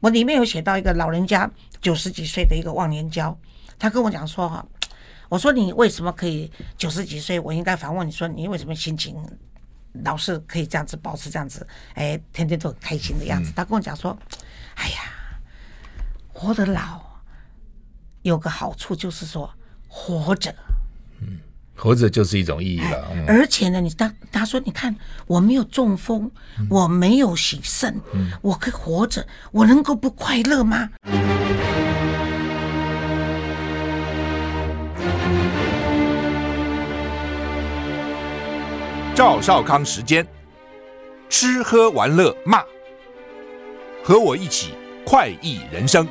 我里面有写到一个老人家九十几岁的一个忘年交，他跟我讲说哈，我说你为什么可以九十几岁？我应该反问你说，你为什么心情老是可以这样子保持这样子？哎，天天都很开心的样子。他跟我讲说，哎呀，活得老有个好处就是说活着。嗯。活着就是一种意义了，嗯、而且呢，你他他说，你看我没有中风，嗯、我没有洗肾，嗯、我可以活着，我能够不快乐吗？赵少康时间，吃喝玩乐骂，和我一起快意人生。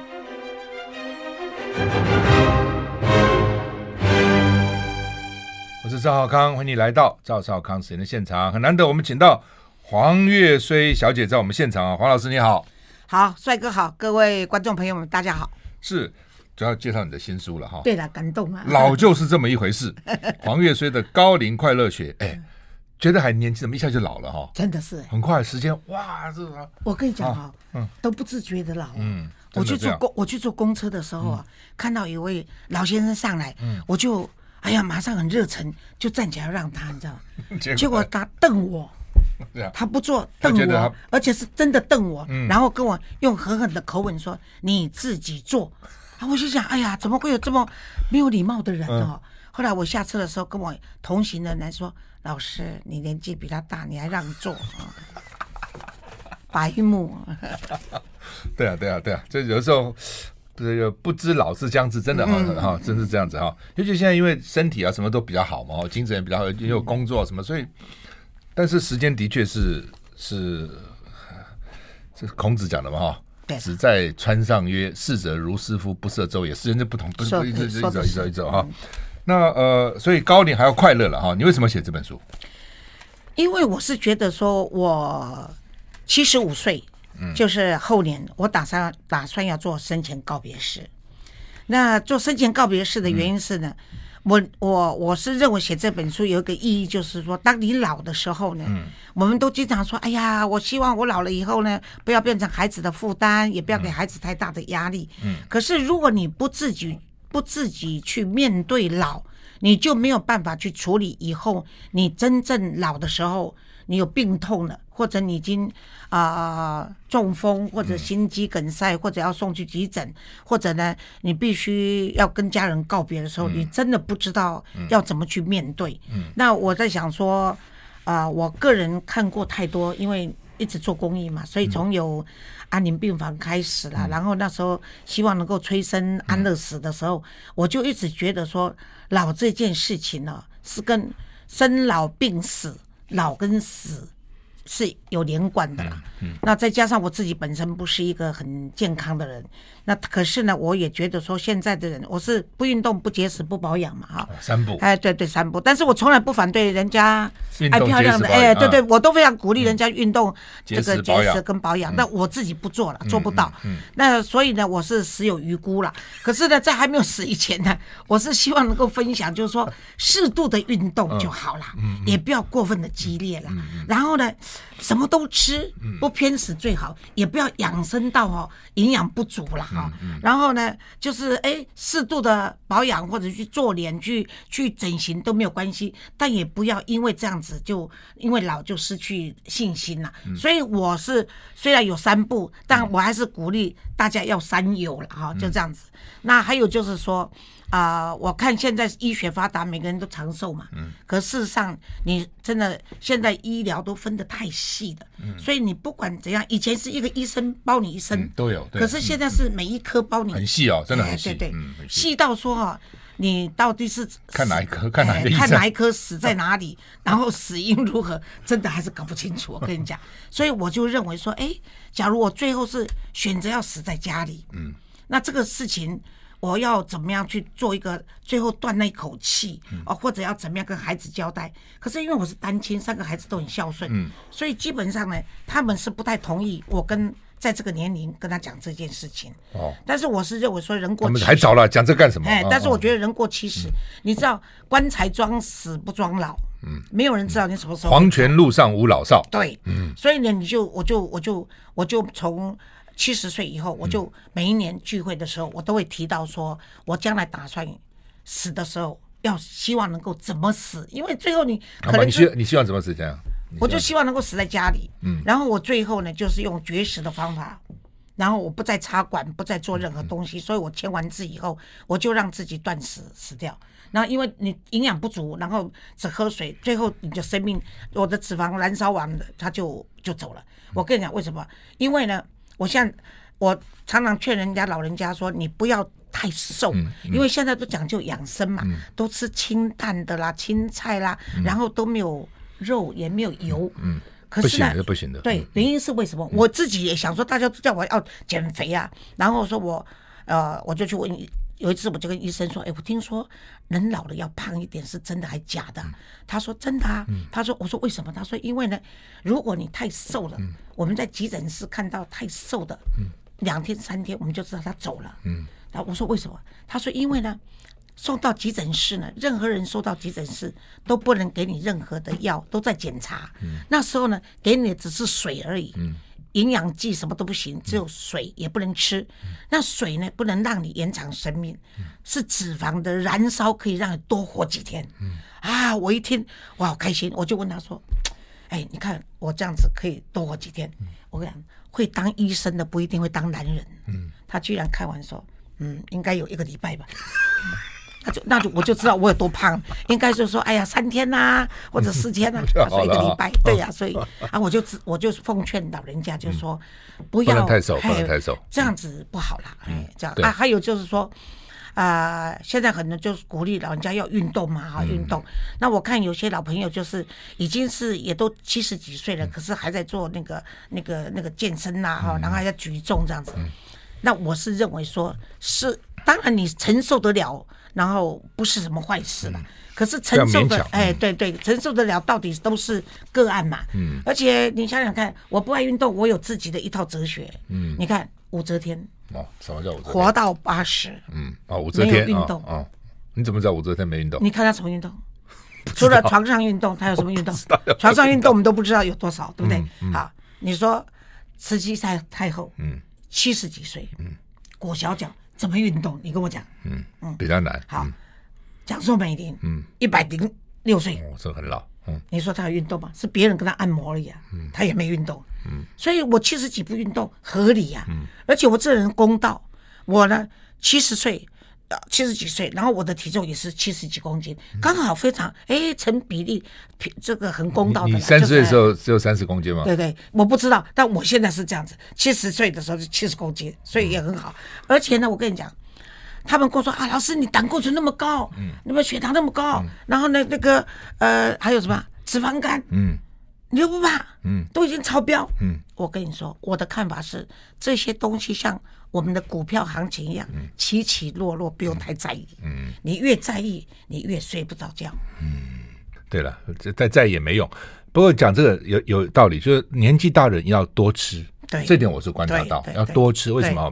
是赵少康，欢迎你来到赵少康时间的现场。很难得，我们请到黄月虽小姐在我们现场啊。黄老师你好，好，帅哥好，各位观众朋友们大家好。是，主要介绍你的新书了哈。对了，感动啊。老就是这么一回事。黄月虽的高龄快乐学，哎，觉得还年轻，怎么一下就老了哈？真的是，很快时间哇，这个。我跟你讲哈，嗯，都不自觉的老。嗯，我去坐公，我去坐公车的时候啊，看到一位老先生上来，嗯，我就。哎呀，马上很热忱，就站起来让他，你知道吗？结果他瞪我，他不做瞪我，而且是真的瞪我，然后跟我用狠狠的口吻说：“你自己坐。”啊，我就想，哎呀，怎么会有这么没有礼貌的人哦？后来我下车的时候，跟我同行的人说：“老师，你年纪比他大，你还让座？” 白目。对啊，对啊，对啊，这有时候。这个不知老之将至，真的哈哈，真是这样子哈。尤其现在因为身体啊什么都比较好嘛，精神也比较好，也有工作什么，所以，但是时间的确是是，这是孔子讲的嘛哈。只在川上曰：“逝者如斯夫，不舍昼也。”时间就不同，不是一直一走一直哈。那呃，所以高龄还要快乐了哈。你为什么写这本书？因为我是觉得说，我七十五岁。就是后年，我打算打算要做生前告别式。那做生前告别式的原因是呢，嗯、我我我是认为写这本书有一个意义，就是说，当你老的时候呢，嗯、我们都经常说，哎呀，我希望我老了以后呢，不要变成孩子的负担，也不要给孩子太大的压力。嗯。可是如果你不自己不自己去面对老，你就没有办法去处理以后你真正老的时候。你有病痛了，或者你已经啊、呃、中风，或者心肌梗塞，或者要送去急诊，或者呢，你必须要跟家人告别的时候，你真的不知道要怎么去面对。那我在想说，啊、呃，我个人看过太多，因为一直做公益嘛，所以从有安宁病房开始了，然后那时候希望能够催生安乐死的时候，我就一直觉得说，老这件事情呢，是跟生老病死。老跟死是有连贯的啦，嗯嗯、那再加上我自己本身不是一个很健康的人。那可是呢，我也觉得说，现在的人，我是不运动、不节食、不保养嘛，哈。三步。哎，对对，三步。但是我从来不反对人家爱漂亮的，哎，对对，我都非常鼓励人家运动，这个节食跟保养。那我自己不做了，做不到。那所以呢，我是死有余辜了。可是呢，在还没有死以前呢，我是希望能够分享，就是说适度的运动就好了，也不要过分的激烈了。然后呢，什么都吃，不偏食最好，也不要养生到哦营养不足了。啊，然后呢，就是哎，适度的保养或者去做脸、去去整形都没有关系，但也不要因为这样子就因为老就失去信心了。所以我是虽然有三不，但我还是鼓励大家要三有了哈，就这样子。那还有就是说。啊、呃，我看现在医学发达，每个人都长寿嘛。嗯。可事实上，你真的现在医疗都分得太细了。嗯。所以你不管怎样，以前是一个医生包你一生，嗯、都有。可是现在是每一科包你。很细哦，真的很细。对对对。细到说哈，你到底是看哪一科？看哪一科？看哪一科死在哪里？然后死因如何？真的还是搞不清楚。我跟你讲，所以我就认为说，哎，假如我最后是选择要死在家里，嗯，那这个事情。我要怎么样去做一个最后断那一口气哦，或者要怎么样跟孩子交代？可是因为我是单亲，三个孩子都很孝顺，嗯，所以基本上呢，他们是不太同意我跟在这个年龄跟他讲这件事情。哦，但是我是认为说人过还早了，讲这干什么？哎，但是我觉得人过七十，你知道棺材装死不装老，嗯，没有人知道你什么时候。黄泉路上无老少。对，嗯，所以呢，你就我就我就我就从。七十岁以后，我就每一年聚会的时候，我都会提到说，我将来打算死的时候，要希望能够怎么死，因为最后你可能你希你希望怎么死这样？我就希望能够死在家里，嗯，然后我最后呢，就是用绝食的方法，然后我不再插管，不再做任何东西，所以我签完字以后，我就让自己断食死掉。然后因为你营养不足，然后只喝水，最后你的生命，我的脂肪燃烧完了，它就就走了。我跟你讲为什么？因为呢，我现在我常常劝人家老人家说，你不要太瘦，因为现在都讲究养生嘛，都吃清淡的啦，青菜啦，然后都没有。肉也没有油，嗯，可是呢，不行的，不行的。对，原因是为什么？我自己也想说，大家都叫我要减肥啊，然后说我，呃，我就去问，有一次我就跟医生说，哎，我听说人老了要胖一点，是真的还假的？他说真的啊。他说，我说为什么？他说因为呢，如果你太瘦了，我们在急诊室看到太瘦的，两天三天我们就知道他走了。嗯，然后我说为什么？他说因为呢。送到急诊室呢，任何人送到急诊室都不能给你任何的药，都在检查。嗯、那时候呢，给你的只是水而已，嗯、营养剂什么都不行，只有水也不能吃。嗯、那水呢，不能让你延长生命，嗯、是脂肪的燃烧可以让你多活几天。嗯、啊，我一听，我好开心，我就问他说：“哎，你看我这样子可以多活几天？”嗯、我跟你讲，会当医生的不一定会当男人。嗯、他居然开玩笑，嗯，应该有一个礼拜吧。那就那就我就知道我有多胖，应该就是说，哎呀，三天呐、啊，或者四天呐、啊，他说一个礼拜，对呀、啊，所以啊，我就我就奉劝老人家，就是说，不要太瘦，不能太瘦，这样子不好啦，哎，这样。啊，还有就是说，啊，现在很多就是鼓励老人家要运动嘛，哈，运动。那我看有些老朋友就是已经是也都七十几岁了，可是还在做那个那个那个健身呐，哈，然后还在举重这样子。那我是认为说，是当然你承受得了。然后不是什么坏事了，可是承受的，哎，对对，承受得了，到底都是个案嘛。嗯，而且你想想看，我不爱运动，我有自己的一套哲学。嗯，你看武则天哦，什么叫武则天？活到八十。嗯，哦，武则天运动哦，你怎么知道武则天没运动？你看她什么运动？除了床上运动，他 有什么运动？床上运动我们都不知道有多少，对不对？好，你说慈禧太太后，嗯，七十几岁，嗯，裹小脚。怎么运动？你跟我讲。嗯嗯，比较难。好，讲说美龄，嗯，一百零六岁，哦，这很老。嗯，你说他有运动吗？是别人跟他按摩而已啊。嗯，他也没运动。嗯，所以我七十几不运动合理呀。嗯，而且我这人公道，我呢七十岁。七十几岁，然后我的体重也是七十几公斤，刚好非常哎成比例，这个很公道的。你三十岁的时候只有三十公斤吗？对对，我不知道，但我现在是这样子，七十岁的时候是七十公斤，所以也很好。而且呢，我跟你讲，他们跟我说啊，老师你胆固醇那么高，嗯，那么血糖那么高，然后呢那个呃还有什么脂肪肝，嗯。你又不怕？嗯，都已经超标。嗯，我跟你说，我的看法是，这些东西像我们的股票行情一样，起起落落，不用太在意。嗯，你越在意，你越睡不着觉。嗯，对了，再在意也没用。不过讲这个有有道理，就是年纪大人要多吃。对，这点我是观察到，要多吃。为什么？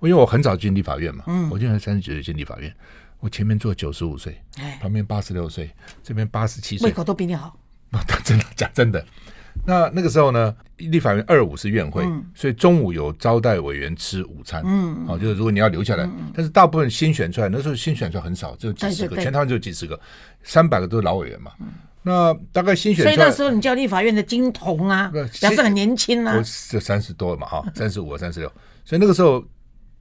因为我很早进立法院嘛。嗯，我现在三十九岁进立法院，我前面坐九十五岁，旁边八十六岁，这边八十七岁，胃口都比你好。真的讲真的，那那个时候呢，立法院二五是院会，嗯、所以中午有招待委员吃午餐。嗯，好、哦，就是如果你要留下来，嗯、但是大部分新选出来，那时候新选出来很少，只有几十个，对对对，全台湾只有几十个，三百个都是老委员嘛。嗯、那大概新选出来，所以那时候你叫立法院的金童啊，表示很年轻啊，我这三十多嘛，哈，三十五、三十六，所以那个时候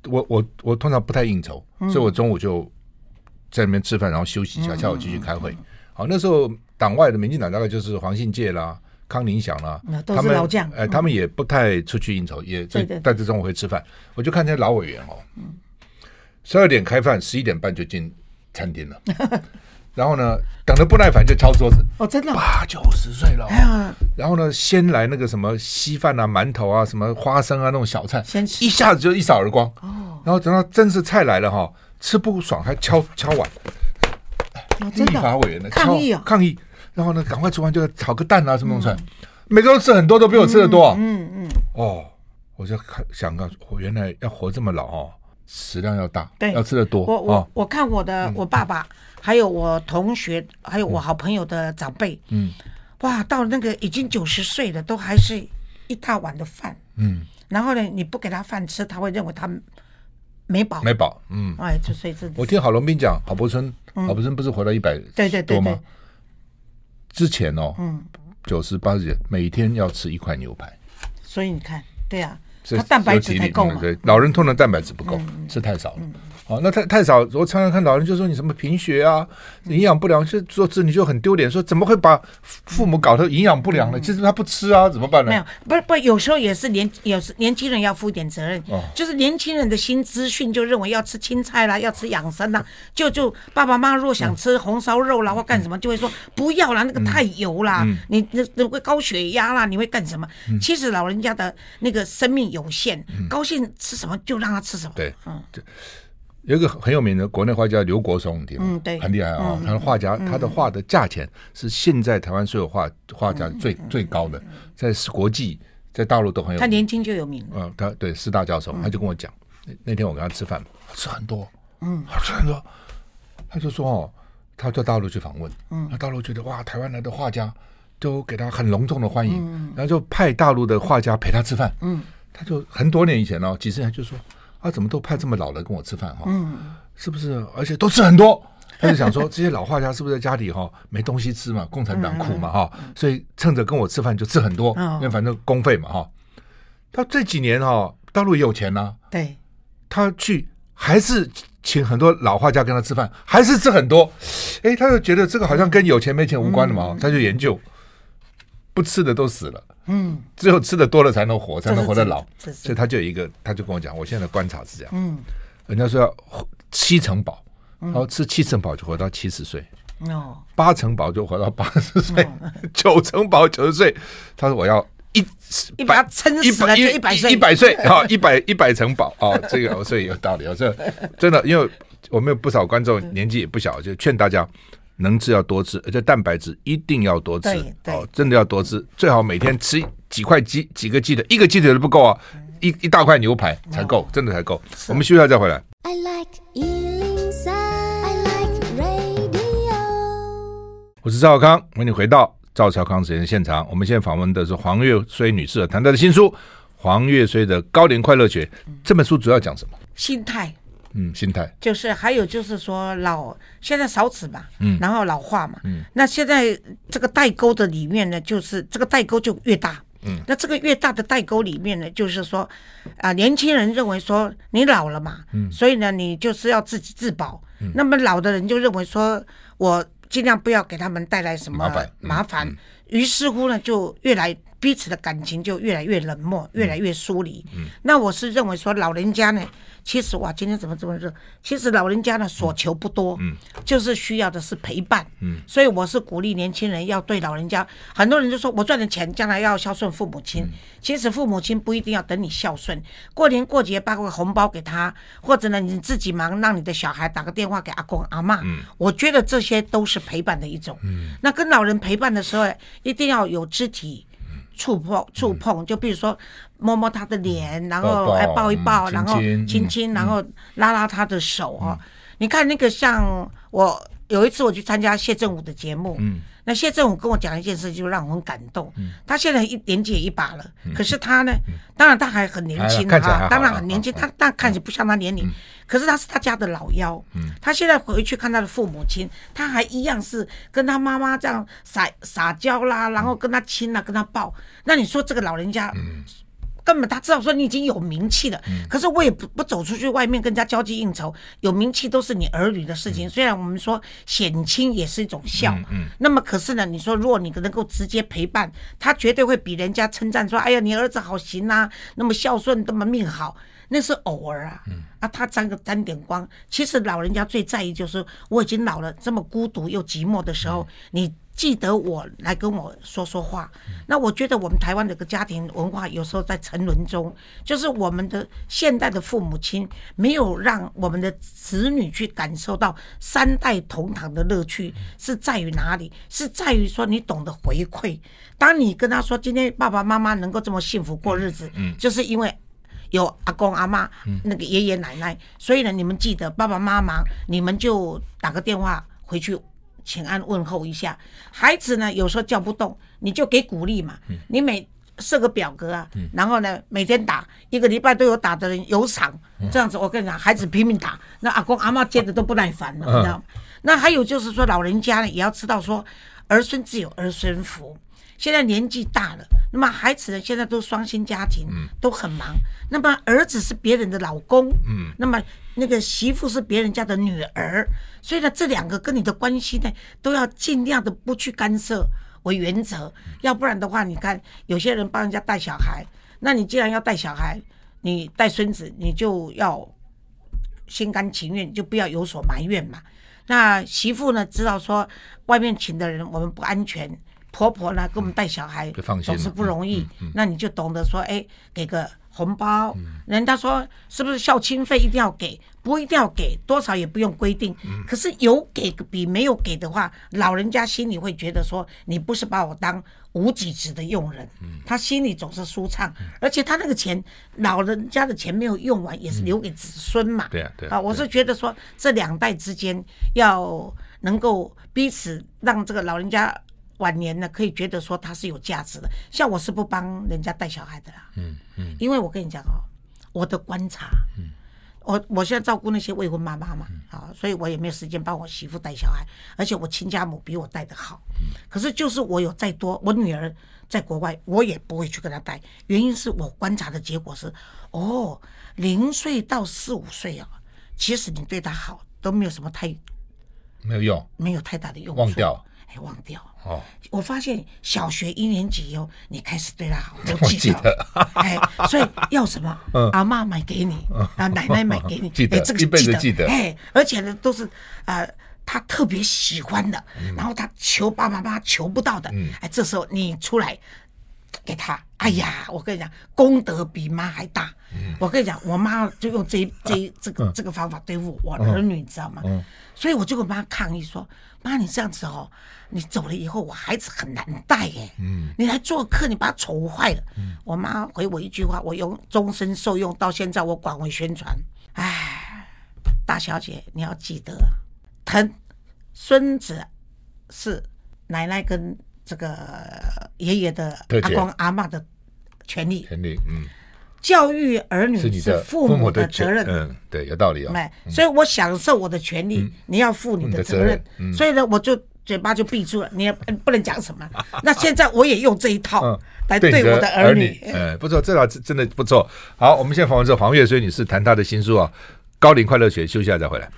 我我我通常不太应酬，嗯、所以我中午就在那边吃饭，然后休息一下，下午继续开会。好，那时候党外的民进党大概就是黄信介啦、康宁祥啦，都是老将。哎，他们也不太出去应酬，也在在这中午会吃饭。我就看那些老委员哦，十二点开饭，十一点半就进餐厅了。然后呢，等的不耐烦就敲桌子。哦，真的，八九十岁了。然后呢，先来那个什么稀饭啊、馒头啊、什么花生啊那种小菜，先吃一下子就一扫而光。哦。然后等到正式菜来了哈，吃不爽还敲敲碗。立法委员的抗议啊，抗议，然后呢，赶快吃完就炒个蛋啊，什么东西，每个都吃很多，都比我吃的多。嗯嗯。哦，我就看想到，我原来要活这么老哦，食量要大，对，要吃的多。我我我看我的我爸爸，还有我同学，还有我好朋友的长辈，嗯，哇，到那个已经九十岁了，都还是一大碗的饭，嗯，然后呢，你不给他饭吃，他会认为他没饱。没饱，嗯。哎，就所以这。我听郝龙斌讲，郝柏村，郝柏村不是活到一百对对多吗？之前哦，嗯，九十八十每天要吃一块牛排。所以你看，对呀，他蛋白质才够嘛。对，老人通常蛋白质不够，吃太少了。哦，那太太少，我常常看老人就说你什么贫血啊，营养不良，就做子女就很丢脸，说怎么会把父母搞得营养不良呢？其实他不吃啊，怎么办呢？没有，不是不，有时候也是年，有时年轻人要负一点责任。哦，就是年轻人的新资讯就认为要吃青菜啦，要吃养生啦，就就爸爸妈妈若想吃红烧肉啦或干什么，就会说不要啦，那个太油啦，你那那会高血压啦，你会干什么？其实老人家的那个生命有限，高兴吃什么就让他吃什么。对，嗯，有一个很有名的国内画家刘国松，嗯，对，很厉害啊。他的画家，他的画的价钱是现在台湾所有画画家最最高的，在国际在大陆都很有名。他年轻就有名了。嗯，他对师大教授，他就跟我讲，那天我跟他吃饭，吃很多，嗯，吃很多。他就说哦，他到大陆去访问，嗯，他大陆觉得哇，台湾来的画家都给他很隆重的欢迎，然后就派大陆的画家陪他吃饭，嗯，他就很多年以前哦，几十年就说。他、啊、怎么都派这么老的跟我吃饭哈？嗯，是不是？而且都吃很多，他就想说这些老画家是不是在家里哈没东西吃嘛？共产党苦嘛哈，所以趁着跟我吃饭就吃很多，因为反正公费嘛哈。他这几年哈，大陆也有钱呐，对，他去还是请很多老画家跟他吃饭，还是吃很多。哎，他就觉得这个好像跟有钱没钱无关的嘛，他就研究，不吃的都死了。嗯，只有吃的多了才能活，才能活得老，所以他就有一个，他就跟我讲，我现在的观察是这样，嗯，人家说要七成饱，然后吃七成饱就活到七十岁，哦，八成饱就活到八十岁，九成饱九十岁，他说我要一一把撑死了就一百岁，一百岁啊，一百一百成饱啊，这个所以有道理，我这真的，因为我们有不少观众年纪也不小，就劝大家。能吃要多吃，而且蛋白质一定要多吃哦，真的要多吃，最好每天吃几块鸡，几个鸡腿，一个鸡腿都不够啊，一一大块牛排才够，真的才够。我们休息一下再回来。I like 103, I like radio。我是赵小康，欢迎你回到赵小康时间现场。我们现在访问的是黄月虽女士，谈她的新书《黄月虽的高龄快乐学》。这本书主要讲什么？心态。嗯，心态。就是还有就是说老现在少子嘛，嗯，然后老化嘛，嗯，那现在这个代沟的里面呢，就是这个代沟就越大，嗯，那这个越大的代沟里面呢，就是说啊，年轻人认为说你老了嘛，嗯，所以呢，你就是要自己自保，嗯，那么老的人就认为说我尽量不要给他们带来什么麻烦，麻烦，于是乎呢，就越来彼此的感情就越来越冷漠，越来越疏离，嗯，那我是认为说老人家呢。其实哇，今天怎么这么热？其实老人家呢，所求不多，嗯，就是需要的是陪伴，嗯，所以我是鼓励年轻人要对老人家。很多人就说我赚的钱将来要孝顺父母亲，其实父母亲不一定要等你孝顺，过年过节发个红包给他，或者呢你自己忙让你的小孩打个电话给阿公阿妈，嗯，我觉得这些都是陪伴的一种，嗯，那跟老人陪伴的时候一定要有肢体。触碰触碰，就比如说摸摸他的脸，然后还抱一抱，然后亲亲，然后拉拉他的手哦。你看那个像我有一次我去参加谢振武的节目，嗯。那谢振武跟我讲一件事，就让我很感动。他现在一年纪也一把了，可是他呢，当然他还很年轻哈，当然很年轻，他但看起来不像他年龄。可是他是他家的老幺，嗯，他现在回去看他的父母亲，他还一样是跟他妈妈这样撒撒娇啦，然后跟他亲啦，跟他抱。那你说这个老人家，嗯，根本他知道说你已经有名气了，嗯，可是我也不不走出去外面跟人家交际应酬，有名气都是你儿女的事情。虽然我们说显亲也是一种孝，嗯，那么可是呢，你说如果你能够直接陪伴，他绝对会比人家称赞说，哎呀，你儿子好行啊，那么孝顺，那么命好。那是偶尔啊，啊，他沾个沾点光。其实老人家最在意就是我已经老了，这么孤独又寂寞的时候，你记得我来跟我说说话。那我觉得我们台湾的个家庭文化有时候在沉沦中，就是我们的现代的父母亲没有让我们的子女去感受到三代同堂的乐趣，是在于哪里？是在于说你懂得回馈。当你跟他说今天爸爸妈妈能够这么幸福过日子，就是因为。有阿公阿妈，那个爷爷奶奶，所以呢，你们记得爸爸妈妈，你们就打个电话回去请安问候一下。孩子呢，有时候叫不动，你就给鼓励嘛。你每设个表格啊，然后呢，每天打一个礼拜都有打的人有赏，这样子我跟你讲，孩子拼命打，那阿公阿妈接的都不耐烦了，你知道吗？那还有就是说，老人家呢也要知道说，儿孙自有儿孙福。现在年纪大了，那么孩子呢现在都双薪家庭，都很忙。那么儿子是别人的老公，嗯，那么那个媳妇是别人家的女儿，所以呢，这两个跟你的关系呢，都要尽量的不去干涉为原则，要不然的话，你看有些人帮人家带小孩，那你既然要带小孩，你带孙子，你就要心甘情愿，就不要有所埋怨嘛。那媳妇呢，知道说外面请的人我们不安全。婆婆呢，给我们带小孩总是不容易，那你就懂得说，哎，给个红包。嗯、人家说是不是孝亲费一定要给？不一定要给，多少也不用规定。嗯、可是有给比没有给的话，老人家心里会觉得说，你不是把我当无给职的佣人，嗯、他心里总是舒畅。嗯、而且他那个钱，老人家的钱没有用完，也是留给子孙嘛。对啊，对啊。我是觉得说，这两代之间要能够彼此让这个老人家。晚年呢，可以觉得说他是有价值的。像我是不帮人家带小孩的啦，嗯嗯，嗯因为我跟你讲哦，我的观察，嗯，我我现在照顾那些未婚妈妈嘛，啊、嗯，所以我也没有时间帮我媳妇带小孩，而且我亲家母比我带的好，嗯、可是就是我有再多，我女儿在国外，我也不会去跟她带，原因是我观察的结果是，哦，零岁到四五岁啊，其实你对她好都没有什么太没有用，没有太大的用，忘掉。哎忘掉哦！我发现小学一年级以后，你开始对他好，我记得。哎，所以要什么，阿妈买给你，啊，奶奶买给你，记得，这个记得，记得。哎，而且呢，都是呃，他特别喜欢的，然后他求爸爸妈妈求不到的，哎，这时候你出来给他，哎呀，我跟你讲，功德比妈还大。我跟你讲，我妈就用这这这个这个方法对付我儿女，你知道吗？所以我就跟妈抗议说。妈，你这样子哦，你走了以后，我孩子很难带耶。嗯，你来做客，你把他宠坏了。嗯，我妈回我一句话，我用终身受用，到现在我广为宣传。哎，大小姐，你要记得，疼孙子是奶奶跟这个爷爷的阿公阿妈的权利。权利，嗯。教育儿女是父母的责任，嗯，对，有道理哦。所以我享受我的权利，你要负你的责任。所以呢，我就嘴巴就闭住了，你也不能讲什么。那现在我也用这一套来对我的儿女。嗯，不错，这套真的不错。好，我们现在访问这黄月水女士，谈她的新书啊，《高龄快乐学》。休息一下再回来。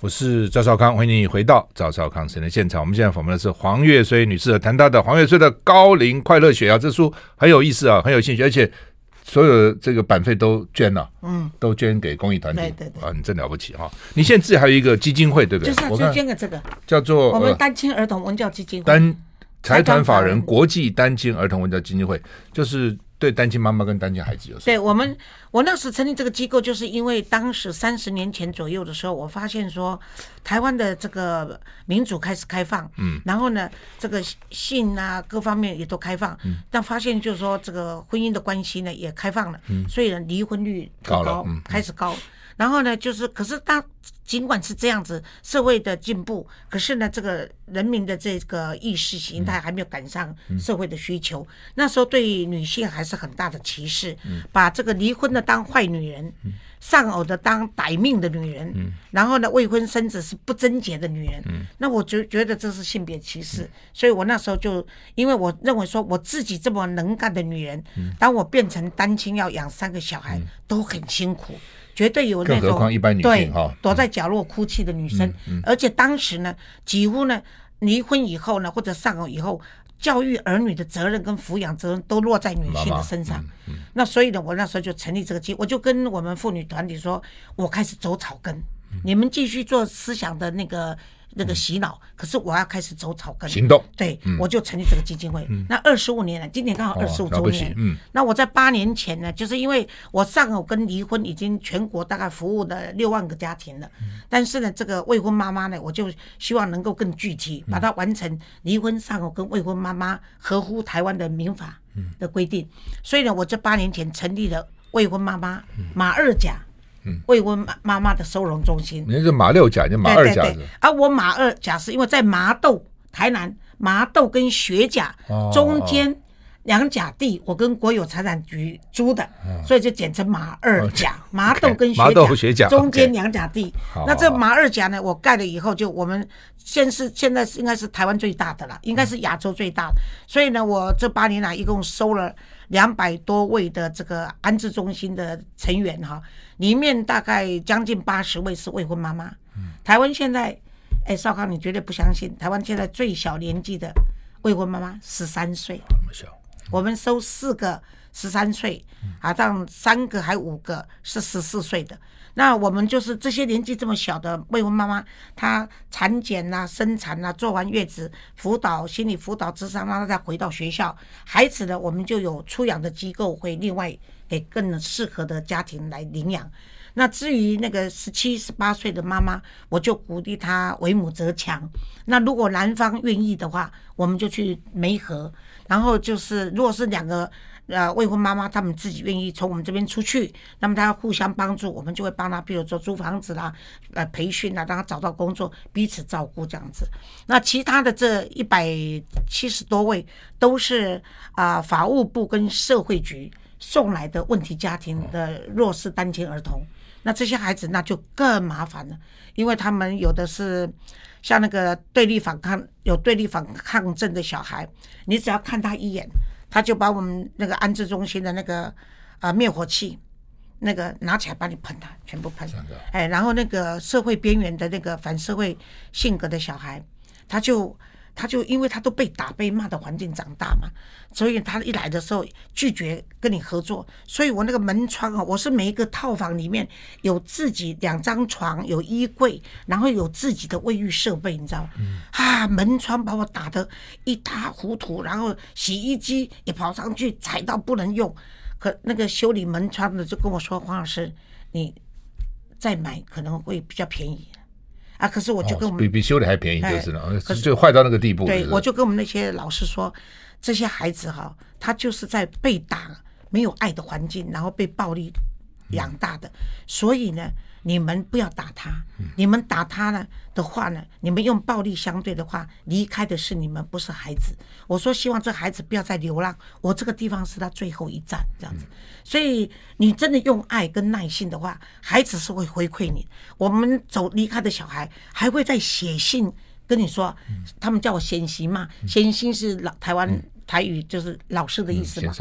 我是赵少康，欢迎你回到赵少康生的现场。我们现在访问的是黄月穗女士，谈她的黄月穗的高龄快乐学啊，这书很有意思啊，很有兴趣，而且所有的这个版费都捐了，嗯，都捐给公益团体，对对对，啊，你真了不起哈、啊！你现在自己还有一个基金会，对不对？就是就捐给这个叫做我们单亲儿童文教基金会，单财团法人国际单亲儿童文教基金会，就是。对单亲妈妈跟单亲孩子有什么？对我们，我那时成立这个机构，就是因为当时三十年前左右的时候，我发现说，台湾的这个民主开始开放，嗯，然后呢，这个性啊各方面也都开放，嗯，但发现就是说，这个婚姻的关系呢也开放了，嗯，所以呢离婚率高，高，嗯，开始高。然后呢，就是可是当尽管是这样子，社会的进步，可是呢，这个人民的这个意识形态还没有赶上社会的需求。嗯、那时候对女性还是很大的歧视，嗯、把这个离婚的当坏女人，嗯、丧偶的当歹命的女人，嗯、然后呢，未婚生子是不贞洁的女人。嗯、那我就觉得这是性别歧视，嗯、所以我那时候就因为我认为说我自己这么能干的女人，嗯、当我变成单亲要养三个小孩、嗯、都很辛苦。绝对有那种对躲在角落哭泣的女生，而且当时呢，几乎呢离婚以后呢，或者丧偶以后，教育儿女的责任跟抚养责任都落在女性的身上。那所以呢，我那时候就成立这个机，我就跟我们妇女团体说，我开始走草根，你们继续做思想的那个。那个洗脑，可是我要开始走草根。行动，对，我就成立这个基金会。那二十五年了，今年刚好二十五周年。嗯，那我在八年前呢，就是因为我丧偶跟离婚已经全国大概服务了六万个家庭了，但是呢，这个未婚妈妈呢，我就希望能够更具体，把它完成离婚丧偶跟未婚妈妈合乎台湾的民法的规定。所以呢，我这八年前成立了未婚妈妈马二甲。未婚妈妈的收容中心，你是马六甲，你马二甲是？而我马二甲是因为在麻豆台南麻豆跟学甲中间。两甲地，我跟国有财产局租的，嗯、所以就简称麻二甲。哦、麻豆跟学甲中间两甲地。那这麻二甲呢，我盖了以后，就我们现是现在是应该是台湾最大的了，应该是亚洲最大的。嗯、所以呢，我这八年来一共收了两百多位的这个安置中心的成员哈，里面大概将近八十位是未婚妈妈。嗯、台湾现在，哎，少康，你绝对不相信，台湾现在最小年纪的未婚妈妈十三岁。那么小。我们收四个十三岁，啊，这三个还五个是十四岁的。那我们就是这些年纪这么小的未婚妈妈，她产检啊、生产啊，做完月子辅导、心理辅导、智商，让她再回到学校。孩子呢，我们就有出养的机构会另外给更适合的家庭来领养。那至于那个十七、十八岁的妈妈，我就鼓励她为母则强。那如果男方愿意的话，我们就去媒合。然后就是，如果是两个呃未婚妈妈，他们自己愿意从我们这边出去，那么他要互相帮助，我们就会帮他，比如说租房子啦，呃培训啦，让他找到工作，彼此照顾这样子。那其他的这一百七十多位都是啊、法务部跟社会局送来的问题家庭的弱势单亲儿童。那这些孩子那就更麻烦了，因为他们有的是。像那个对立反抗有对立反抗症的小孩，你只要看他一眼，他就把我们那个安置中心的那个啊、呃、灭火器那个拿起来把你喷他，全部喷。哎，然后那个社会边缘的那个反社会性格的小孩，他就。他就因为他都被打被骂的环境长大嘛，所以他一来的时候拒绝跟你合作。所以我那个门窗啊，我是每一个套房里面有自己两张床，有衣柜，然后有自己的卫浴设备，你知道吗？嗯、啊，门窗把我打得一塌糊涂，然后洗衣机也跑上去踩到不能用。可那个修理门窗的就跟我说：“黄老师，你再买可能会比较便宜。”啊！可是我就跟我们、哦、比比修理还便宜，就是了。可是就坏到那个地步。对，我就跟我们那些老师说，这些孩子哈，他就是在被打、没有爱的环境，然后被暴力养大的，嗯、所以呢。你们不要打他，你们打他呢的话呢，你们用暴力相对的话，离开的是你们，不是孩子。我说希望这孩子不要再流浪，我这个地方是他最后一站，这样子。所以你真的用爱跟耐心的话，孩子是会回馈你。我们走离开的小孩还会再写信跟你说，他们叫我贤媳嘛，贤媳是老台湾。台语就是老师的意思嘛，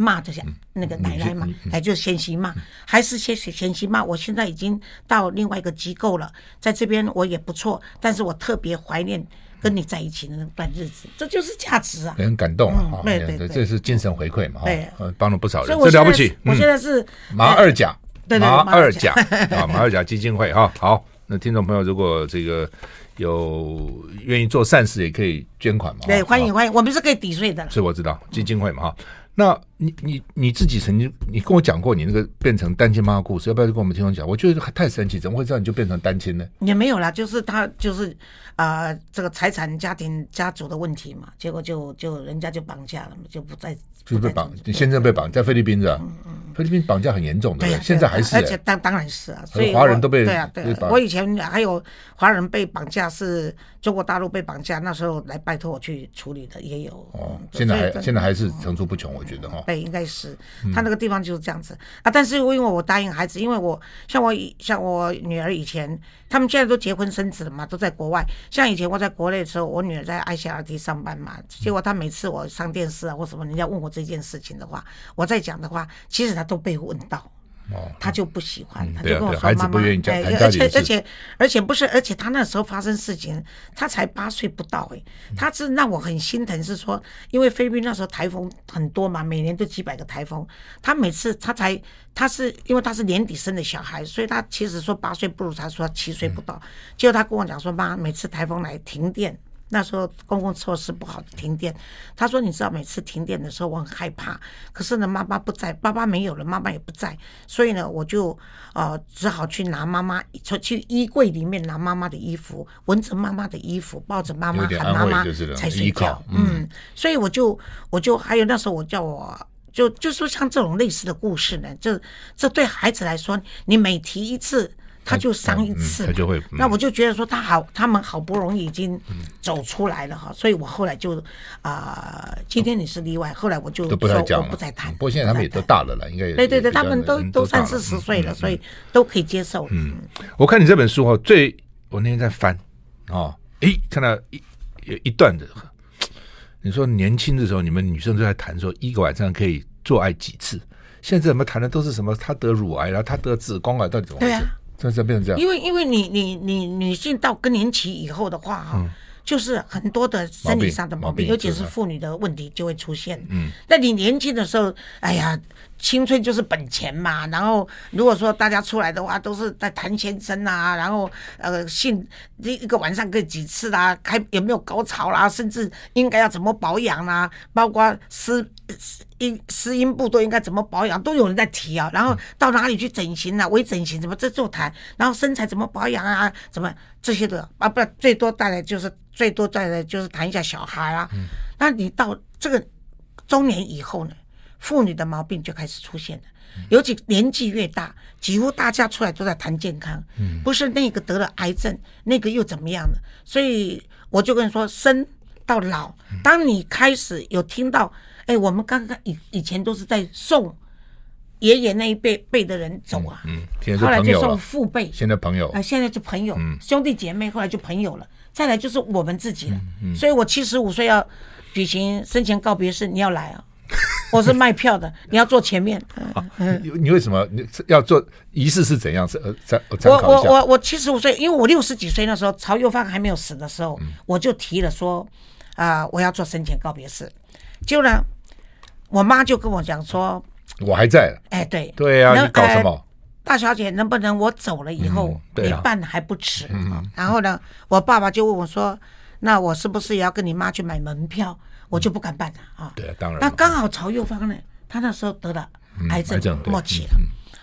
骂这些那个奶奶嘛，哎，就是贤媳嘛，还是先贤媳嘛。我现在已经到另外一个机构了，在这边我也不错，但是我特别怀念跟你在一起的那段日子，这就是价值啊，很感动啊，对对对，这是精神回馈嘛，对，帮了不少人，这了不起。我现在是马二甲，对麻二甲啊，马二甲基金会哈，好，那听众朋友如果这个。有愿意做善事也可以捐款嘛？对，欢迎欢迎，我们是可以抵税的。是我知道基金会嘛哈。那你你你自己曾经你跟我讲过你那个变成单亲妈妈故事，要不要跟我们听众讲？我觉得太神奇，怎么会这样你就变成单亲呢？也没有啦，就是他就是啊、呃，这个财产家庭家族的问题嘛，结果就就人家就绑架了嘛，就不再。就被绑，你现在被绑在菲律宾是吧？嗯嗯，菲律宾绑架很严重的，对，现在还是，而且当当然是啊，所以华人都被对啊对，我以前还有华人被绑架，是中国大陆被绑架，那时候来拜托我去处理的也有。哦，现在还现在还是层出不穷，我觉得哈。对，应该是他那个地方就是这样子啊，但是因为我答应孩子，因为我像我像我女儿以前，他们现在都结婚生子了嘛，都在国外。像以前我在国内的时候，我女儿在 ICRT 上班嘛，结果她每次我上电视啊或什么，人家问我。这件事情的话，我在讲的话，其实她都被问到，他就不喜欢，他就跟我说：“妈妈，哎，而且而且而且不是，而且他那时候发生事情，他才八岁不到，哎，他是让我很心疼，是说，因为菲律宾那时候台风很多嘛，每年都几百个台风，他每次他才他是因为他是年底生的小孩，所以他其实说八岁不如他说他七岁不到，结果他跟我讲说，妈，每次台风来停电。”那时候公共措施不好，停电。他说：“你知道，每次停电的时候，我很害怕。可是呢，妈妈不在，爸爸没有了，妈妈也不在，所以呢，我就呃只好去拿妈妈，去去衣柜里面拿妈妈的衣服，闻着妈妈的衣服，抱着妈妈喊妈妈才睡觉。嗯，所以我就我就还有那时候我叫我就就说像这种类似的故事呢，这这对孩子来说，你每提一次。”他就伤一次，他就会。那我就觉得说他好，他们好不容易已经走出来了哈，所以我后来就啊，今天你是例外，后来我就都不再讲了，不再谈。不过现在他们也都大了了，应该也对对对，他们都都三四十岁了，所以都可以接受。嗯，我看你这本书哈，最我那天在翻哦，诶，看到一有一段的，你说年轻的时候你们女生都在谈说一个晚上可以做爱几次。现在我们谈的都是什么？他得乳癌，然后他得子宫癌，到底怎么回事？对啊，这这变成这样。因为因为你你你女性到更年期以后的话哈，嗯、就是很多的生理上的毛病，毛病尤其是妇女的问题就会出现。嗯，那你年轻的时候，哎呀。青春就是本钱嘛，然后如果说大家出来的话，都是在谈先生啊，然后呃性一一个晚上可以几次啦，开有没有高潮啦，甚至应该要怎么保养啦，包括私阴私阴部都应该怎么保养，都有人在提啊。然后到哪里去整形啊，微整形怎么这就谈，然后身材怎么保养啊，怎么这些的啊，不最多带来就是最多带来就是谈一下小孩啊。嗯、那你到这个中年以后呢？妇女的毛病就开始出现了，尤其年纪越大，几乎大家出来都在谈健康，不是那个得了癌症，那个又怎么样了？所以我就跟你说，生到老，当你开始有听到，哎，我们刚刚以以前都是在送爷爷那一辈辈的人走啊，嗯，后来就送父辈，现在朋友。啊，现在就朋友，兄弟姐妹，后来就朋友了，再来就是我们自己了。所以我七十五岁要举行生前告别式，你要来啊。我是卖票的，你要坐前面。你你为什么你要做仪式是怎样？是呃，参我我我我七十五岁，因为我六十几岁那时候，曹幼芳还没有死的时候，我就提了说啊，我要做生前告别式。就呢，我妈就跟我讲说，我还在。哎，对对呀，你搞什么？大小姐，能不能我走了以后你办还不迟？然后呢，我爸爸就问我说，那我是不是也要跟你妈去买门票？我就不敢办了啊！对，当然。那刚好曹幼芳呢，他那时候得了癌症末期了。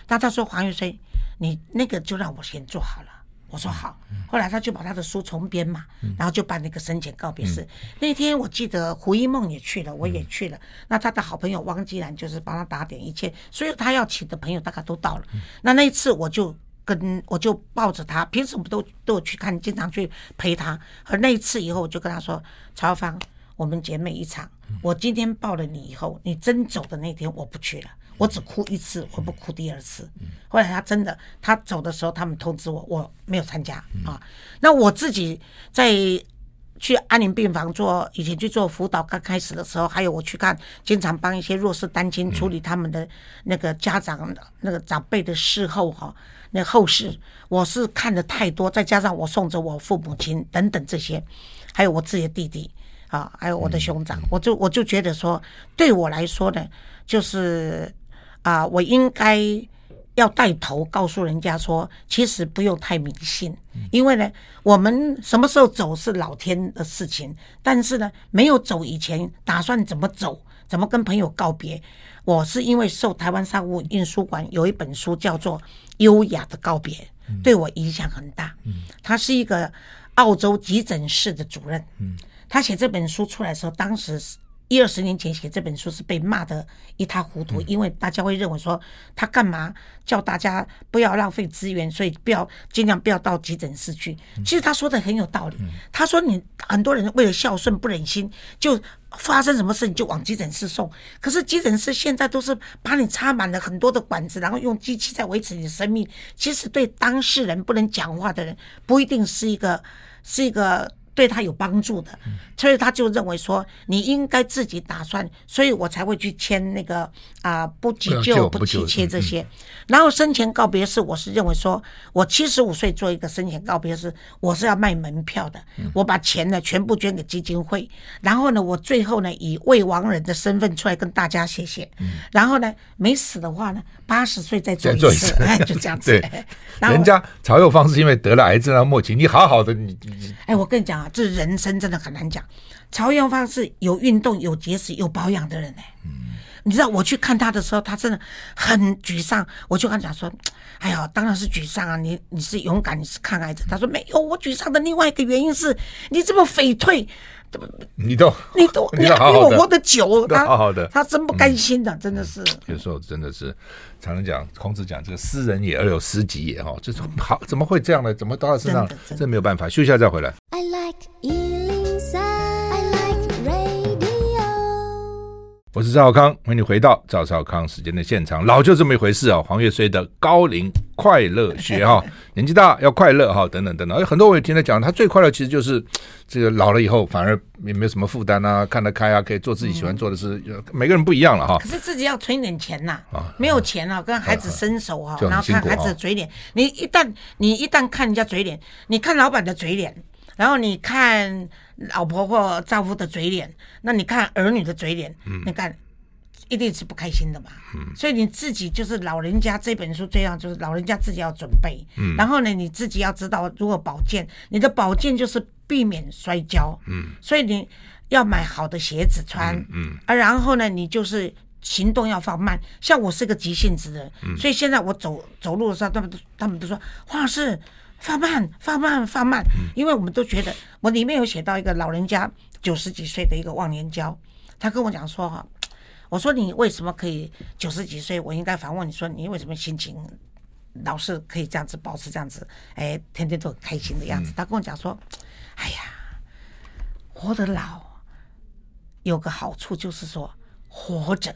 那他说黄玉翠，你那个就让我先做好了。我说好。后来他就把他的书重编嘛，然后就办那个生前告别式。那天我记得胡一梦也去了，我也去了。那他的好朋友汪基兰就是帮他打点一切，所以他要请的朋友大概都到了。那那一次我就跟我就抱着他，平时我们都都有去看，经常去陪他。而那一次以后，我就跟他说，曹幼芳。我们姐妹一场，我今天抱了你以后，你真走的那天我不去了，我只哭一次，我不哭第二次。后来他真的，他走的时候，他们通知我，我没有参加啊。那我自己在去安宁病房做，以前去做辅导，刚开始的时候，还有我去看，经常帮一些弱势单亲处理他们的那个家长那个长辈的事后哈，那后事，我是看的太多，再加上我送着我父母亲等等这些，还有我自己的弟弟。啊，还有我的兄长，我就我就觉得说，对我来说呢，就是啊，我应该要带头告诉人家说，其实不用太迷信，因为呢，我们什么时候走是老天的事情，但是呢，没有走以前，打算怎么走，怎么跟朋友告别，我是因为受台湾商务印书馆有一本书叫做《优雅的告别》，对我影响很大。他是一个澳洲急诊室的主任。他写这本书出来的时候，当时一二十年前写这本书是被骂得一塌糊涂，因为大家会认为说他干嘛叫大家不要浪费资源，所以不要尽量不要到急诊室去。其实他说的很有道理。他说你很多人为了孝顺不忍心，就发生什么事你就往急诊室送。可是急诊室现在都是把你插满了很多的管子，然后用机器在维持你的生命。其实对当事人不能讲话的人，不一定是一个是一个。对他有帮助的，所以他就认为说你应该自己打算，所以我才会去签那个啊、呃、不急救不急切这些。然后生前告别式，我是认为说我七十五岁做一个生前告别式，我是要卖门票的，我把钱呢全部捐给基金会，然后呢我最后呢以未亡人的身份出来跟大家谢谢，然后呢没死的话呢八十岁再做一次，哎就这样子。对，人家曹幼芳是因为得了癌症啊末期，你好好的你你哎我跟你讲啊。这人生真的很难讲。曹元芳是有运动、有节食、有保养的人呢。嗯，你知道我去看他的时候，他真的很沮丧。我就跟他讲说：“哎呀，当然是沮丧啊！你你是勇敢，你是抗癌者。”他说：“没有，我沮丧的另外一个原因是你这么匪退。”你都 你都你还比我活得久，他好好的，他真不甘心的，真的是。有时候真的是，常常讲孔子讲这个斯人也而有斯己也哈，就是好怎么会这样呢？怎么到他身上？这没有办法，休息一下再回来。赵少康，欢迎你回到赵少康时间的现场。老就这么一回事啊，黄月虽的高龄快乐学哈，年纪大要快乐哈，等等等等。有很多我也听他讲，他最快乐其实就是这个老了以后反而也没有什么负担啊，看得开啊，可以做自己喜欢做的事。嗯、每个人不一样了哈。可是自己要存一点钱呐，啊，没有钱啊，跟孩子伸手啊，然后看孩子的嘴脸。你一旦你一旦看人家嘴脸，你看老板的嘴脸，然后你看。老婆或丈夫的嘴脸，那你看儿女的嘴脸，嗯、你看一定是不开心的嘛。嗯、所以你自己就是老人家这本书这样，就是老人家自己要准备。嗯、然后呢，你自己要知道如何保健，你的保健就是避免摔跤。嗯、所以你要买好的鞋子穿。嗯。啊、嗯，然后呢，你就是行动要放慢。像我是个急性子的人，嗯、所以现在我走走路的时候，他们都他们都说黄老师。放慢，放慢，放慢，因为我们都觉得，我里面有写到一个老人家九十几岁的一个忘年交，他跟我讲说哈，我说你为什么可以九十几岁？我应该反问你说，你为什么心情老是可以这样子保持这样子？哎，天天都很开心的样子。他跟我讲说，哎呀，活得老有个好处就是说活着。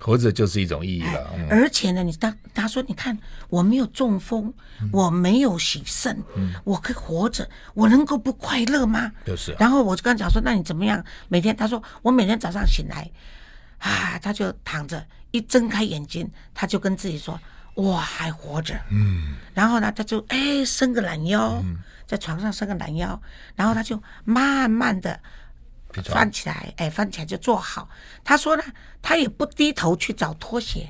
活着就是一种意义了，嗯、而且呢，你他他说，你看我没有中风，嗯、我没有洗肾，嗯、我可以活着，我能够不快乐吗？就是、啊。然后我就跟他讲说，那你怎么样？每天他说我每天早上醒来，啊，他就躺着，一睁开眼睛，他就跟自己说，我还活着。嗯。然后呢，他就哎伸个懒腰，嗯、在床上伸个懒腰，然后他就慢慢的。翻起来，哎，翻起来就坐好。他说呢，他也不低头去找拖鞋，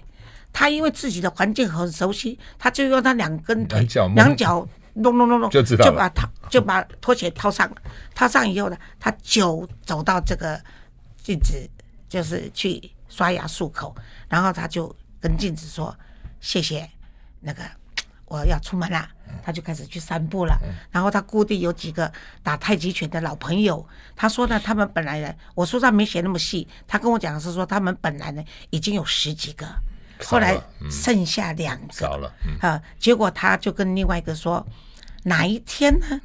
他因为自己的环境很熟悉，他就用他两根腿，两脚弄弄弄弄，就知道，就把他就把拖鞋套上了。套上以后呢，他就走到这个镜子，就是去刷牙漱口，然后他就跟镜子说：“谢谢，那个 我要出门了。”他就开始去散步了，然后他固定有几个打太极拳的老朋友。他说呢，他们本来呢，我书上没写那么细，他跟我讲的是说，他们本来呢已经有十几个，后来剩下两个，少了，啊，结果他就跟另外一个说，哪一天呢，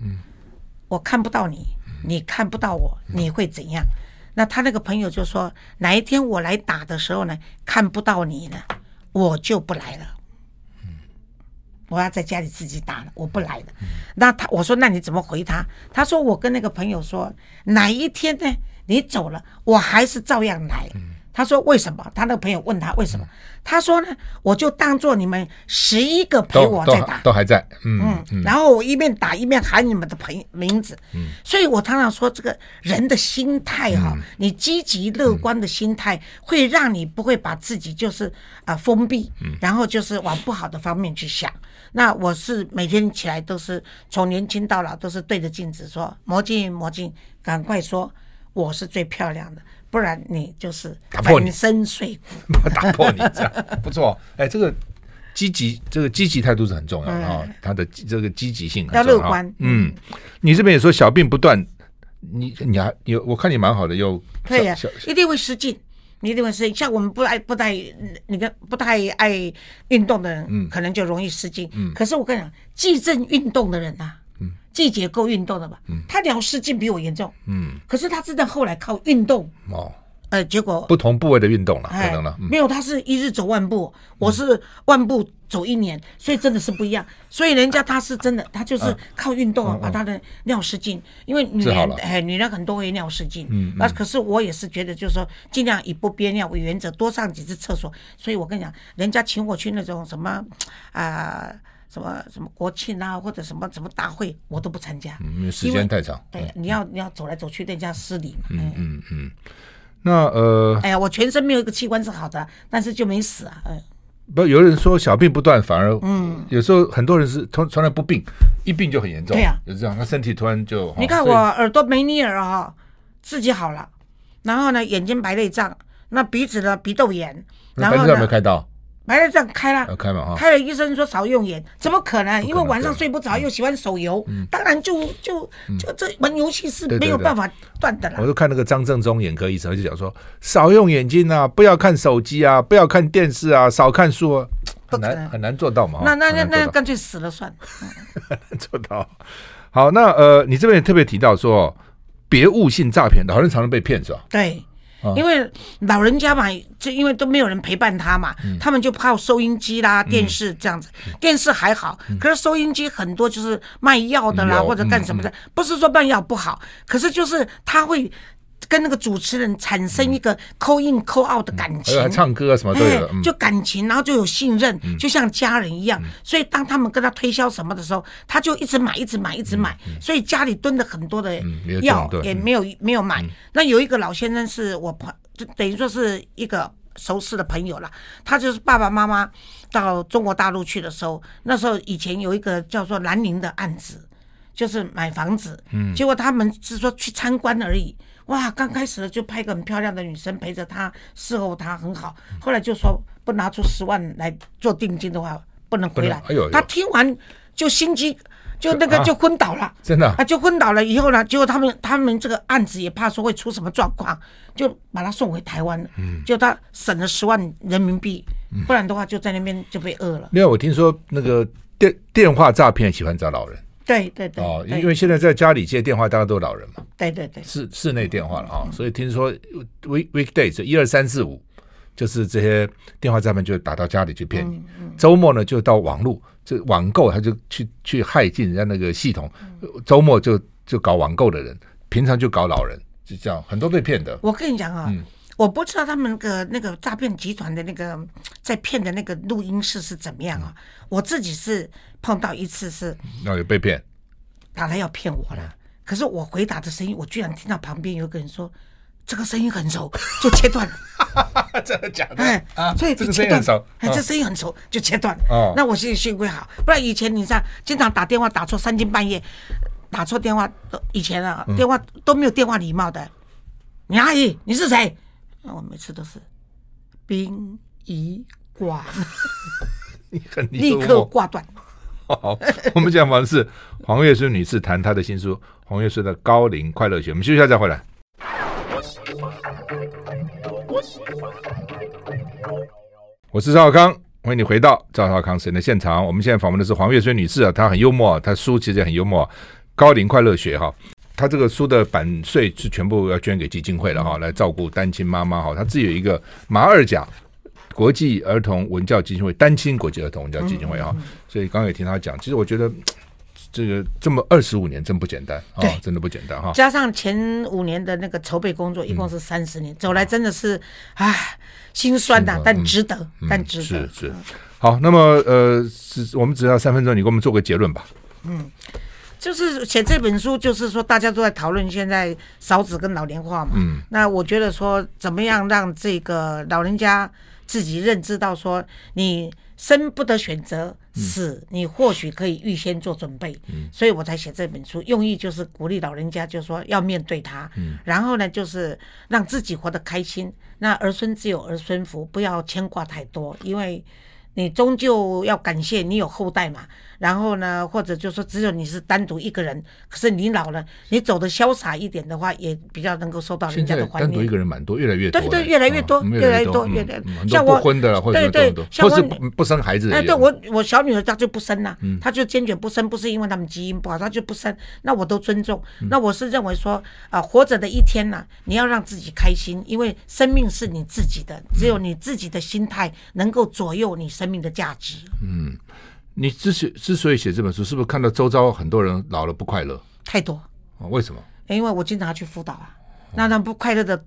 我看不到你，你看不到我，你会怎样？那他那个朋友就说，哪一天我来打的时候呢，看不到你呢，我就不来了。我要在家里自己打了，我不来了。那他我说，那你怎么回他？他说我跟那个朋友说，哪一天呢？你走了，我还是照样来。他说为什么？他那个朋友问他为什么？他说呢，我就当做你们十一个陪我在打，都，都还在。嗯嗯。然后我一边打一边喊你们的朋名字。嗯。所以我常常说，这个人的心态哈，你积极乐观的心态会让你不会把自己就是啊封闭，然后就是往不好的方面去想。那我是每天起来都是从年轻到老都是对着镜子说：“魔镜魔镜，赶快说我是最漂亮的。”不然你就是粉身碎骨，打破你这样不错。哎，这个积极，这个积极态度是很重要的啊。他的这个积极性要乐观。嗯，你这边也说小病不断，你你还有我看你蛮好的，又对呀啊，一定会失禁，你一定会失禁。像我们不爱不太那个不太爱运动的人，可能就容易失禁。嗯，可是我跟你讲，季正运动的人呐。季节够运动的吧？嗯，他尿失禁比我严重。嗯，可是他真的后来靠运动哦，呃，结果不同部位的运动了，可能了。没有，他是一日走万步，我是万步走一年，所以真的是不一样。所以人家他是真的，他就是靠运动啊，把他的尿失禁。因为女人哎，女人很多会尿失禁。嗯，那可是我也是觉得，就是说尽量以不憋尿为原则，多上几次厕所。所以我跟你讲，人家请我去那种什么啊。什么什么国庆啊，或者什么什么大会，我都不参加，因为时间太长。对，你要你要走来走去，人家失礼嘛。嗯嗯嗯。那呃，哎呀，我全身没有一个器官是好的，但是就没死啊。嗯。不，有人说小病不断，反而嗯，有时候很多人是从从来不病，一病就很严重。对呀，就这样，他身体突然就。你看我耳朵梅尼尔哈，自己好了，然后呢，眼睛白内障。那鼻子呢鼻窦炎，然后白内障没开刀，白内障开了，开了哈，开了，医生说少用眼，怎么可能？因为晚上睡不着，又喜欢手游，当然就就就这玩游戏是没有办法断的了。我就看那个张正中眼科医生就讲说，少用眼睛啊，不要看手机啊，不要看电视啊，少看书啊，很难很难做到嘛。那那那那干脆死了算，了难做到。好，那呃，你这边也特别提到说，别误信诈骗，老人常常被骗是吧？对。因为老人家嘛，就因为都没有人陪伴他嘛，他们就靠收音机啦、电视这样子。电视还好，可是收音机很多就是卖药的啦，或者干什么的。不是说卖药不好，可是就是他会。跟那个主持人产生一个 call in call out 的感情，还唱歌什么都有，就感情，然后就有信任，就像家人一样。所以当他们跟他推销什么的时候，他就一直买，一直买，一直买。所以家里蹲了很多的药，也没有没有买。那有一个老先生是我朋，就等于说是一个熟识的朋友了。他就是爸爸妈妈到中国大陆去的时候，那时候以前有一个叫做兰陵的案子，就是买房子，结果他们是说去参观而已。哇，刚开始就派个很漂亮的女生陪着他，伺候他很好。后来就说不拿出十万来做定金的话，不能回来。哎呦，他听完就心机，就那个就昏倒了。真的啊，就昏倒了。以后呢，结果他们他们这个案子也怕说会出什么状况，就把他送回台湾了。嗯，就他省了十万人民币，不然的话就在那边就被饿了。另外，我听说那个电电话诈骗喜欢找老人。对对对哦，因为现在在家里接电话，大家都老人嘛。对对对，室室内电话了啊，所以听说 week weekdays 一二三四五，就是这些电话诈骗就打到家里去骗你。周末呢，就到网络，就网购他就去去害进人家那个系统。周末就就搞网购的人，平常就搞老人，就这样很多被骗的。我跟你讲啊，我不知道他们那个那个诈骗集团的那个在骗的那个录音室是怎么样啊，我自己是。碰到一次是，那有被骗，打来要骗我了。可是我回答的声音，我居然听到旁边有个人说：“这个声音很熟，就切断了。”真的假的？哎啊，所以这个声音很熟，哎，这声音很熟，就切断了。哦，那我心里幸亏好，不然以前你知道经常打电话打错三更半夜，打错电话都以前啊电话都没有电话礼貌的。你阿姨，你是谁？那我每次都是殡仪馆，立刻挂断。好，我们讲的是黄月孙女士谈她的新书《黄月孙的高龄快乐学》。我们休息一下再回来。我是赵少康，欢迎你回到赵少康神的现场。我们现在访问的是黄月孙女士啊，她很幽默，她书其实也很幽默，《高龄快乐学》哈。她这个书的版税是全部要捐给基金会的哈，来照顾单亲妈妈哈。他自己有一个马二甲。国际儿童文教基金会，单亲国际儿童文教基金会哈，所以刚刚也听他讲，其实我觉得这个这么二十五年真不简单啊，真的不简单哈。加上前五年的那个筹备工作，一共是三十年，走来真的是唉，心酸呐，但值得，但值得。是是，好，那么呃，是我们只要三分钟，你给我们做个结论吧。嗯，就是写这本书，就是说大家都在讨论现在少子跟老年化嘛。嗯，那我觉得说怎么样让这个老人家。自己认知到说，你生不得选择死，你或许可以预先做准备，所以我才写这本书，用意就是鼓励老人家，就是说要面对他，然后呢，就是让自己活得开心。那儿孙自有儿孙福，不要牵挂太多，因为你终究要感谢你有后代嘛。然后呢，或者就是说，只有你是单独一个人，可是你老了，你走的潇洒一点的话，也比较能够受到人家的欢迎。单独一个人蛮多，越来越多。对对，越来越多，越来越多，越来越多。像我不婚的了，或者对对，或是不生孩子。哎，对我我小女儿她就不生了，她就坚决不生，不是因为他们基因不好，她就不生。那我都尊重。那我是认为说啊，活着的一天呢，你要让自己开心，因为生命是你自己的，只有你自己的心态能够左右你生命的价值。嗯。你之所之所以写这本书，是不是看到周遭很多人老了不快乐？太多。哦，为什么？因为我经常要去辅导啊，那他不快乐的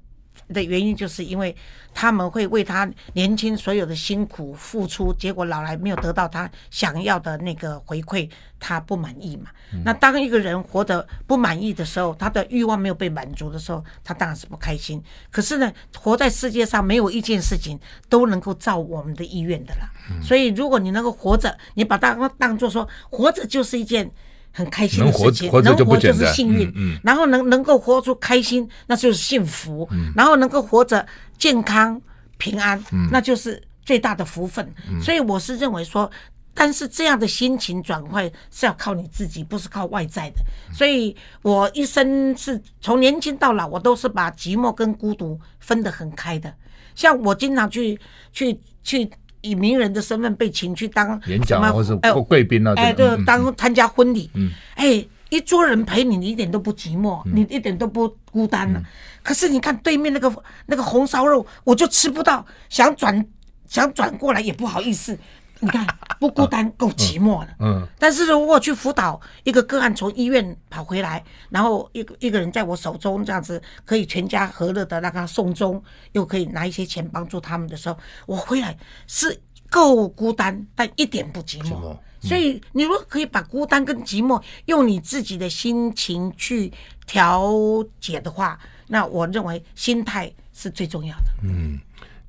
的原因，就是因为他们会为他年轻所有的辛苦付出，结果老来没有得到他想要的那个回馈，他不满意嘛。嗯、那当一个人活得不满意的时候，他的欲望没有被满足的时候，他当然是不开心。可是呢，活在世界上没有一件事情都能够照我们的意愿的啦。嗯、所以，如果你能够活着，你把它当当做说活着就是一件很开心的事情，能活，就是幸运，嗯嗯、然后能能够活出开心，那就是幸福，嗯、然后能够活着健康平安，嗯、那就是最大的福分。嗯、所以我是认为说，但是这样的心情转换是要靠你自己，不是靠外在的。所以我一生是从年轻到老，我都是把寂寞跟孤独分得很开的。像我经常去去去。以名人的身份被请去当演讲或者贵宾啊，哎，对当参加婚礼，嗯，哎，一桌人陪你，你一点都不寂寞，你一点都不孤单了。可是你看对面那个那个红烧肉，我就吃不到，想转想转过来也不好意思。你看不孤单，够寂寞了。嗯，但是如果去辅导一个个案从医院跑回来，然后一个一个人在我手中这样子，可以全家和乐的让他送终，又可以拿一些钱帮助他们的时候，我回来是够孤单，但一点不寂寞。所以你如果可以把孤单跟寂寞用你自己的心情去调节的话，那我认为心态是最重要的。嗯。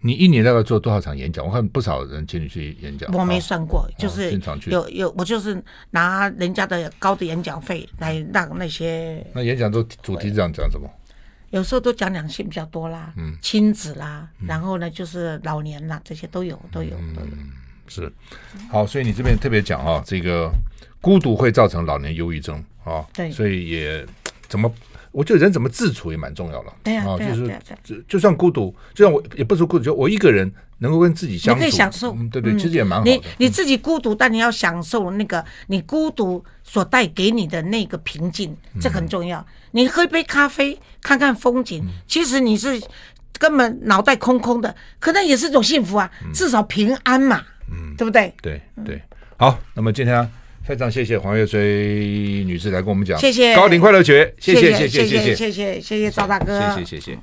你一年大概做多少场演讲？我看不少人请你去演讲。我没算过，哦、就是有有，我就是拿人家的高的演讲费来让那些。那演讲都主题这样讲什么？有时候都讲两性比较多啦，嗯，亲子啦，嗯、然后呢就是老年啦，这些都有都有都有。嗯，是，好，所以你这边特别讲啊，这个孤独会造成老年忧郁症啊，对，所以也怎么？我觉得人怎么自处也蛮重要的，对啊，就是就就算孤独，就像我也不是孤独，就我一个人能够跟自己相处，你可以享受，对对，其实也蛮好的。你你自己孤独，但你要享受那个你孤独所带给你的那个平静，这很重要。你喝一杯咖啡，看看风景，其实你是根本脑袋空空的，可能也是一种幸福啊，至少平安嘛，嗯，对不对？对对，好，那么今天。非常谢谢黄月追女士来跟我们讲，谢谢。高龄快乐学，谢谢谢谢谢谢。谢谢谢谢赵大哥，谢谢谢谢。